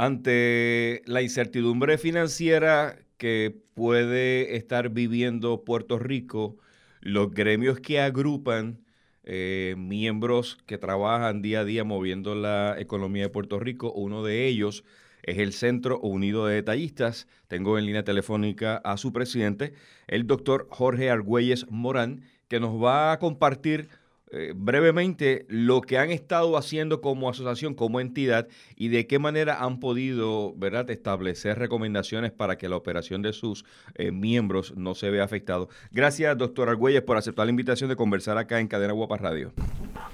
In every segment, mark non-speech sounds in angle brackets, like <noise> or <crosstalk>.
Ante la incertidumbre financiera que puede estar viviendo Puerto Rico, los gremios que agrupan eh, miembros que trabajan día a día moviendo la economía de Puerto Rico, uno de ellos es el Centro Unido de Detallistas. Tengo en línea telefónica a su presidente, el doctor Jorge Argüelles Morán, que nos va a compartir eh, brevemente lo que han estado haciendo como asociación, como entidad y de qué manera han podido ¿verdad? establecer recomendaciones para que la operación de sus eh, miembros no se vea afectado. Gracias, doctor Argüelles, por aceptar la invitación de conversar acá en Cadena Guapa Radio.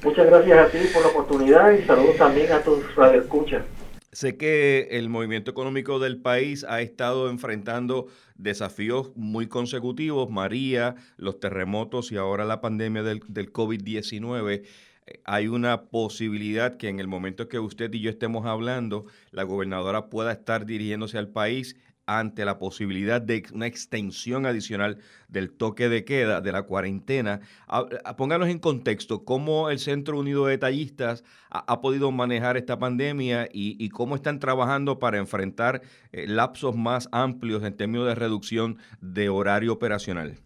Muchas gracias a ti por la oportunidad y saludos también a tus radioescuchas. Sé que el movimiento económico del país ha estado enfrentando desafíos muy consecutivos, María, los terremotos y ahora la pandemia del, del COVID-19 eh, hay una posibilidad que en el momento que usted y yo estemos hablando, la gobernadora pueda estar dirigiéndose al país ante la posibilidad de una extensión adicional del toque de queda, de la cuarentena. Pónganos en contexto cómo el Centro Unido de Detallistas ha, podido manejar esta pandemia y, cómo están trabajando para enfrentar eh, lapsos más amplios en términos de reducción de horario operacional.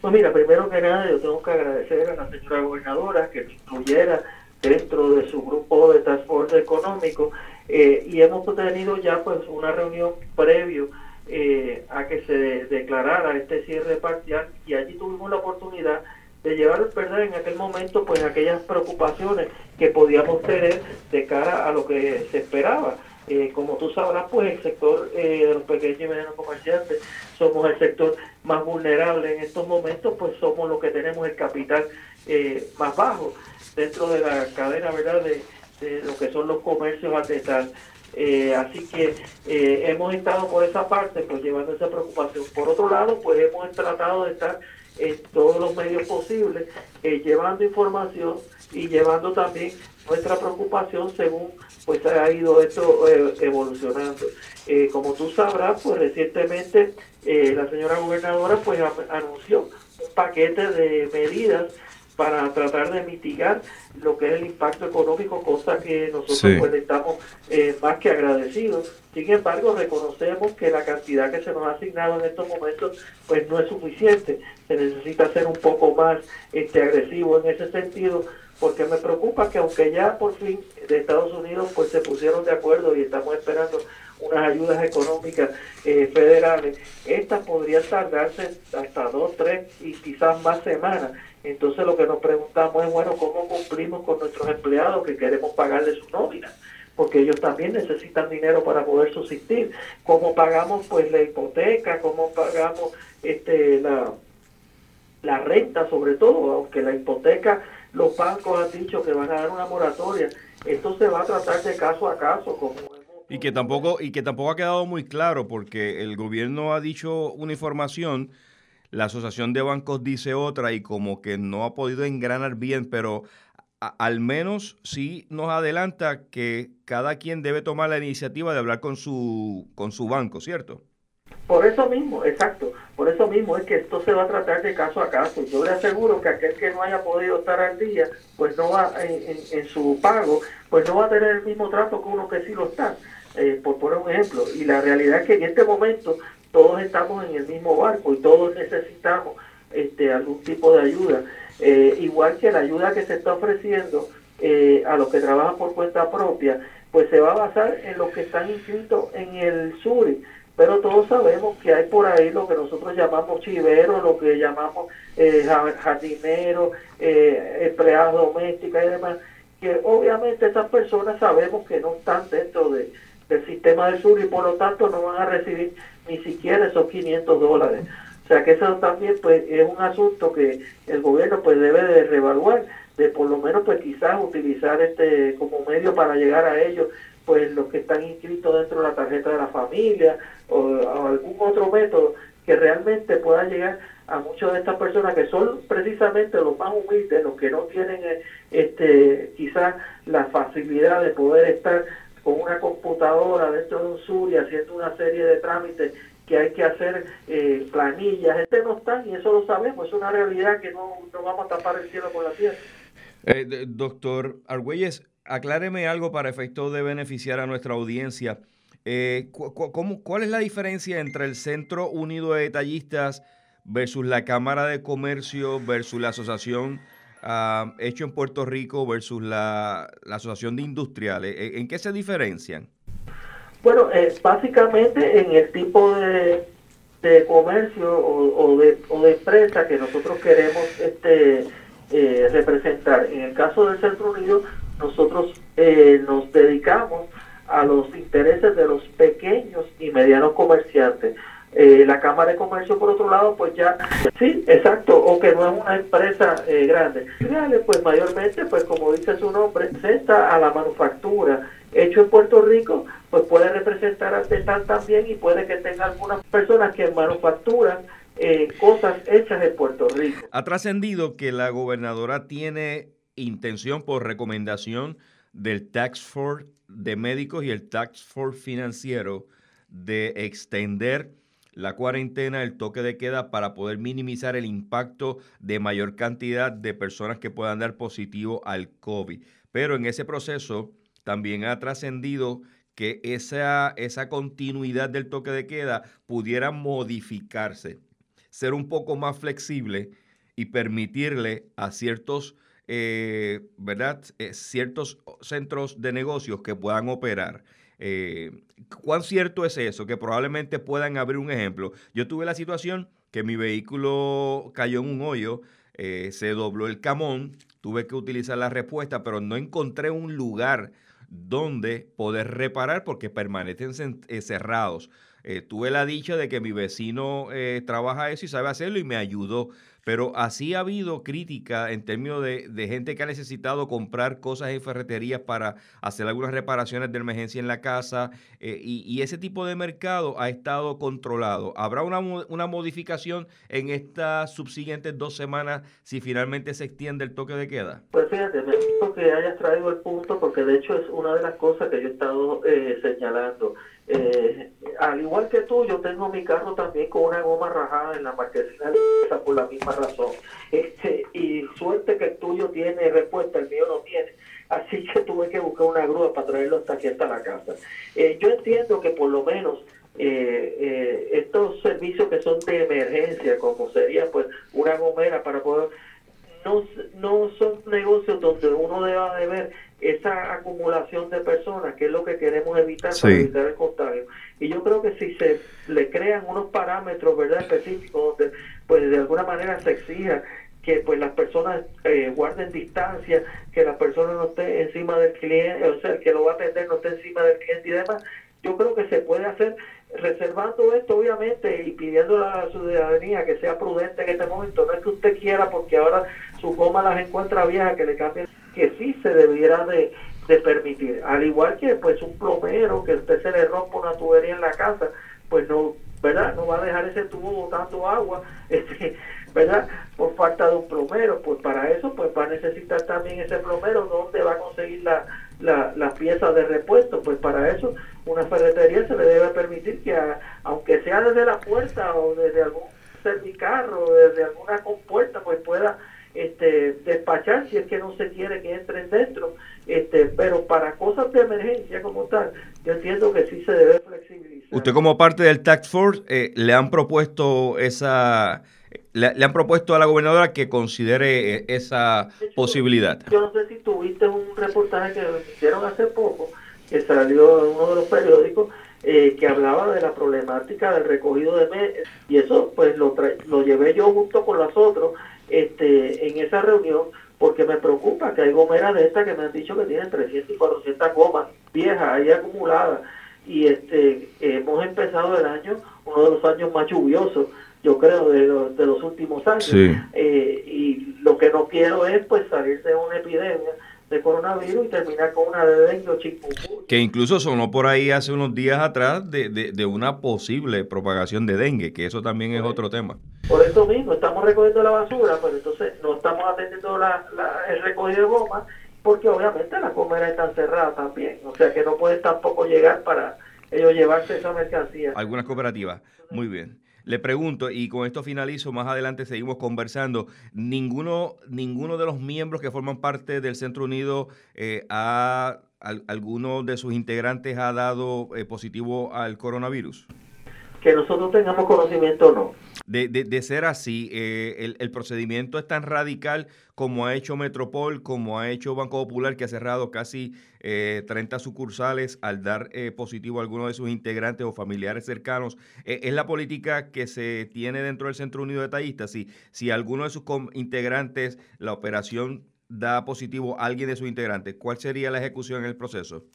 Pues mira, primero que nada yo tengo que agradecer a la señora gobernadora que incluyera dentro de su grupo de transporte económico eh, y hemos tenido ya pues una reunión previo eh, a que se declarara este cierre parcial y allí tuvimos la oportunidad de llevar verdad en aquel momento pues aquellas preocupaciones que podíamos tener de cara a lo que se esperaba. Eh, como tú sabrás pues el sector de los pequeños y medianos comerciantes somos el sector más vulnerable en estos momentos pues somos los que tenemos el capital más bajo dentro de la cadena verdad de de lo que son los comercios al. Eh, así que eh, hemos estado por esa parte, pues llevando esa preocupación. Por otro lado, pues hemos tratado de estar en todos los medios posibles, eh, llevando información y llevando también nuestra preocupación según pues ha ido esto evolucionando. como tú sabrás, pues recientemente la señora gobernadora pues anunció un paquete de medidas para tratar de mitigar lo que es el impacto económico, cosa que nosotros pues estamos eh, más que agradecidos. Sin embargo, reconocemos que la cantidad que se nos ha asignado en estos momentos pues no es suficiente. Se necesita ser un poco más este agresivo en ese sentido, porque me preocupa que aunque ya por fin de Estados Unidos pues se pusieron de acuerdo y estamos esperando unas ayudas económicas eh, federales, estas podrían tardarse hasta dos, tres y quizás más semanas entonces lo que nos preguntamos es, bueno, ¿cómo cumplimos con nuestros empleados que queremos pagarles su nómina? Porque ellos también necesitan dinero para poder subsistir. ¿Cómo pagamos pues la hipoteca? ¿Cómo pagamos este la, la renta sobre todo? Aunque la hipoteca, los bancos han dicho que van a dar una moratoria. Esto se va a tratar de caso a caso, como y que tampoco y que tampoco ha quedado muy claro porque el gobierno ha dicho una información la Asociación de Bancos dice otra y como que no ha podido engranar bien, pero al menos sí nos adelanta que cada quien debe tomar la iniciativa de hablar con su, con su banco, ¿cierto? Por eso mismo, exacto, por eso mismo es que esto se va a tratar de caso a caso. Yo le aseguro que aquel que no haya podido estar al día, pues no va en, en, su pago, pues no va a tener el mismo trato que uno que sí lo está, eh, por poner un ejemplo. Y la realidad es que en este momento todos estamos en el mismo barco y todos necesitamos este, algún tipo de ayuda. Eh, igual que la ayuda que se está ofreciendo eh, a los que trabajan por cuenta propia, pues se va a basar en los que están inscritos en el SURI. Pero todos sabemos que hay por ahí lo que nosotros llamamos chiveros, lo que llamamos eh, jardineros, eh, empleadas domésticas y demás, que obviamente esas personas sabemos que no están dentro de, del sistema del sur y por lo tanto no van a recibir ni siquiera esos 500 dólares. O sea que eso también pues es un asunto que el gobierno pues debe de reevaluar, de por lo menos pues quizás utilizar este como medio para llegar a ellos pues los que están inscritos dentro de la tarjeta de la familia o, algún otro método que realmente pueda llegar a muchas de estas personas que son precisamente los más humildes, los que no tienen eh, este quizás la facilidad de poder estar con una computadora dentro de un sur y haciendo una serie de trámites que hay que hacer eh, planillas. Este no está y eso lo sabemos, es una realidad que no, no vamos a tapar el cielo con la tierra. Eh, doctor Argüelles, acláreme algo para efecto de beneficiar a nuestra audiencia. Eh, ¿Cuál es la diferencia entre el Centro Unido de Detallistas versus la Cámara de Comercio versus la Asociación ah, Hecho en Puerto Rico versus la, Asociación de Industriales? ¿En qué se diferencian? Bueno, básicamente en el tipo de, comercio o, de, o de empresa que nosotros queremos este, eh, representar. En el caso del Centro Unido, nosotros eh, nos dedicamos a los intereses de los pequeños y medianos comerciantes. Eh, la Cámara de Comercio, por otro lado, pues ya, sí, exacto, o que no es una empresa eh, grande. Pues mayormente, pues como dice su nombre, presenta a la manufactura hecho en Puerto Rico, pues puede representar artesán también y puede que tenga algunas personas que manufacturan eh, cosas hechas en Puerto Rico. Ha trascendido que la gobernadora tiene intención por recomendación del Tax Force de médicos y el Tax Force financiero de extender la cuarentena, el toque de queda para poder minimizar el impacto de mayor cantidad de personas que puedan dar positivo al COVID. Pero en ese proceso también ha trascendido que esa, esa continuidad del toque de queda pudiera modificarse, ser un poco más flexible y permitirle a ciertos eh, ¿verdad? Eh, ciertos centros de negocios que puedan operar. Eh, ¿Cuán cierto es eso? Que probablemente puedan abrir un ejemplo. Yo tuve la situación que mi vehículo cayó en un hoyo, se dobló el camón, tuve que utilizar la respuesta, pero no encontré un lugar donde poder reparar porque permanecen cerrados. tuve la dicha de que mi vecino trabaja eso y sabe hacerlo y me ayudó. Pero así ha habido crítica en términos de, gente que ha necesitado comprar cosas en ferreterías para hacer algunas reparaciones de emergencia en la casa eh, y, ese tipo de mercado ha estado controlado. ¿Habrá una, una modificación en estas subsiguientes dos semanas si finalmente se extiende el toque de queda? Pues fíjate, me gusta que hayas traído el punto porque de hecho es una de las cosas que yo he estado eh, señalando. Eh, al igual que tú, yo tengo mi carro también con una goma rajada en la marquesina por la misma razón. <laughs> Este, y suerte que el tuyo tiene respuesta, el mío no tiene. Así que tuve que buscar una grúa para traerlo hasta aquí, hasta la casa. Eh, yo entiendo que por lo menos eh, estos servicios que son de emergencia, como sería pues una gomera para poder no, no son negocios donde uno deba de ver esa acumulación de personas, que es lo que queremos evitar para evitar el contagio. Y yo creo que si se le crean unos parámetros verdad específicos donde pues de alguna manera se exija que pues las personas eh, guarden distancia, que la persona no esté encima del cliente, o sea, que lo va a atender no esté encima del cliente y demás, yo creo que se puede hacer reservando esto obviamente y pidiendo a la ciudadanía que sea prudente en este momento, no es que usted quiera porque ahora su goma las encuentra viejas que le cambien que sí se debiera de, permitir. Al igual que pues un plomero que usted se le rompa una tubería en la casa, pues no, ¿verdad? No va a dejar ese tubo botando agua, <laughs> este, ¿verdad? Por falta de un plomero. Pues para eso pues va a necesitar también ese plomero donde va a conseguir la, la, las piezas de repuesto. Pues para eso una ferretería se le debe permitir que aunque sea desde la puerta o desde algún servicarro desde alguna compuerta, pues pueda este, despachar si es que no se quiere que entren dentro, este, pero para cosas de emergencia como tal, yo entiendo que sí se debe flexibilizar. Usted como parte del Tax Force eh, le han propuesto esa le, han propuesto a la gobernadora que considere eh, esa posibilidad. Yo no sé si tuviste un reportaje que hicieron hace poco, que salió en uno de los periódicos, eh, que hablaba de la problemática del recogido de medios, y eso pues lo, lo llevé yo junto con los otros este, en esa reunión porque me preocupa que hay gomeras de estas que me han dicho que tienen 300 y 400 gomas viejas ahí acumuladas y este hemos empezado el año, uno de los años más lluviosos, yo creo, de, los, de los últimos años. Eh, y lo que no quiero es pues salir de una epidemia de coronavirus y terminar con una de dengue o. Que incluso sonó por ahí hace unos días atrás de, de, una posible propagación de dengue, que eso también es otro tema. Por eso mismo, estamos recogiendo la basura, pero entonces no estamos atendiendo la, el recogido de goma, porque obviamente las comeras están cerradas también, o sea que no pueden tampoco llegar para ellos llevarse esa mercancía. Algunas cooperativas, muy bien. Le pregunto, y con esto finalizo, más adelante seguimos conversando, ninguno, ninguno de los miembros que forman parte del Centro Unido eh, ha, alguno de sus integrantes ha dado eh, positivo al coronavirus. Que nosotros tengamos conocimiento no. De, de, ser así, eh, el, procedimiento es tan radical como ha hecho Metropol, como ha hecho Banco Popular, que ha cerrado casi 30 eh, sucursales al dar eh, positivo a alguno de sus integrantes o familiares cercanos. ¿Es la política que se tiene dentro del Centro Unido de Tallistas? Si, si alguno de sus integrantes, la operación da positivo a alguien de sus integrantes, ¿cuál sería la ejecución en el proceso?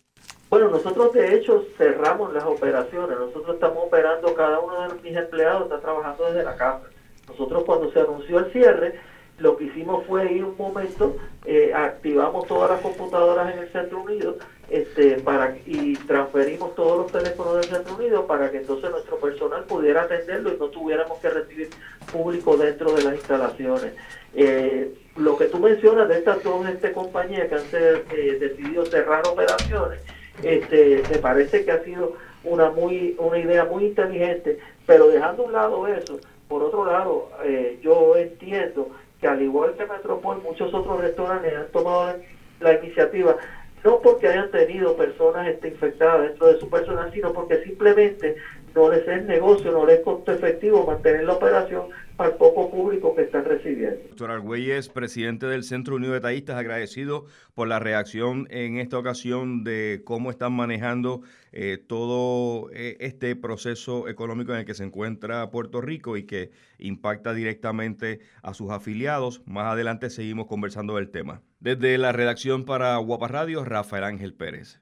Bueno, nosotros de hecho cerramos las operaciones. Nosotros estamos operando, cada uno de mis empleados está trabajando desde la casa. Nosotros cuando se anunció el cierre, lo que hicimos fue ir un momento, eh, activamos todas las computadoras en el Centro Unido este, para, y transferimos todos los teléfonos del Centro Unido para que entonces nuestro personal pudiera atenderlo y no tuviéramos que recibir público dentro de las instalaciones. Eh, lo que tú mencionas de estas dos este, compañías que han eh, decidido cerrar operaciones, este, me parece que ha sido una muy una idea muy inteligente, pero dejando un lado eso, por otro lado, eh, yo entiendo que al igual que Metropol, muchos otros restaurantes han tomado la, iniciativa, no porque hayan tenido personas este, infectadas dentro de su personal, sino porque simplemente no les es negocio, no les es costo efectivo mantener la operación al poco público que están recibiendo. Doctor Argüelles, presidente del Centro Unido de Tallistas, agradecido por la reacción en esta ocasión de cómo están manejando eh, todo eh, este proceso económico en el que se encuentra Puerto Rico y que impacta directamente a sus afiliados. Más adelante seguimos conversando del tema. Desde la redacción para Guapa Radio, Rafael Ángel Pérez.